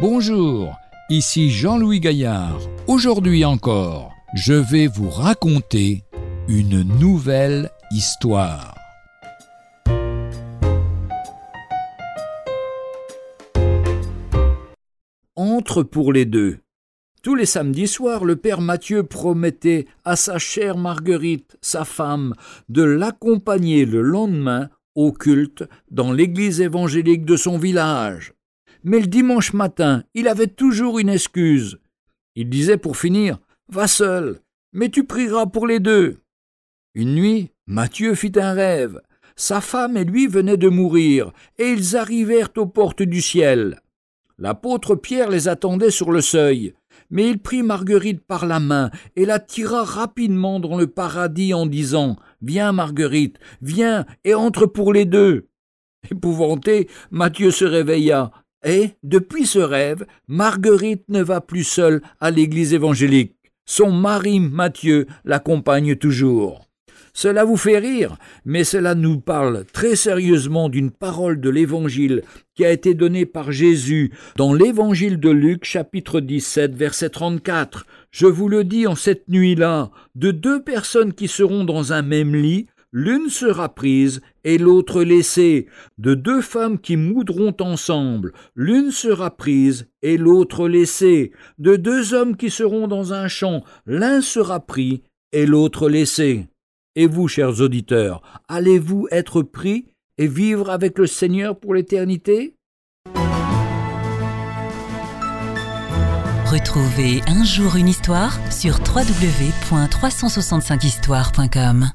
Bonjour, ici Jean-Louis Gaillard. Aujourd'hui encore, je vais vous raconter une nouvelle histoire. Entre pour les deux. Tous les samedis soirs, le père Mathieu promettait à sa chère Marguerite, sa femme, de l'accompagner le lendemain au culte dans l'église évangélique de son village. Mais le dimanche matin, il avait toujours une excuse. Il disait pour finir Va seul, mais tu prieras pour les deux. Une nuit, Mathieu fit un rêve. Sa femme et lui venaient de mourir, et ils arrivèrent aux portes du ciel. L'apôtre Pierre les attendait sur le seuil, mais il prit Marguerite par la main et la tira rapidement dans le paradis en disant Viens, Marguerite, viens et entre pour les deux. Épouvanté, Mathieu se réveilla, et, depuis ce rêve, Marguerite ne va plus seule à l'église évangélique. Son mari Mathieu l'accompagne toujours. Cela vous fait rire, mais cela nous parle très sérieusement d'une parole de l'Évangile qui a été donnée par Jésus dans l'Évangile de Luc chapitre 17 verset 34. Je vous le dis en cette nuit-là, de deux personnes qui seront dans un même lit, l'une sera prise et l'autre laissée. De deux femmes qui moudront ensemble, l'une sera prise et l'autre laissée. De deux hommes qui seront dans un champ, l'un sera pris et l'autre laissé. Et vous, chers auditeurs, allez-vous être pris et vivre avec le Seigneur pour l'éternité? Retrouvez un jour une histoire sur www.365histoire.com.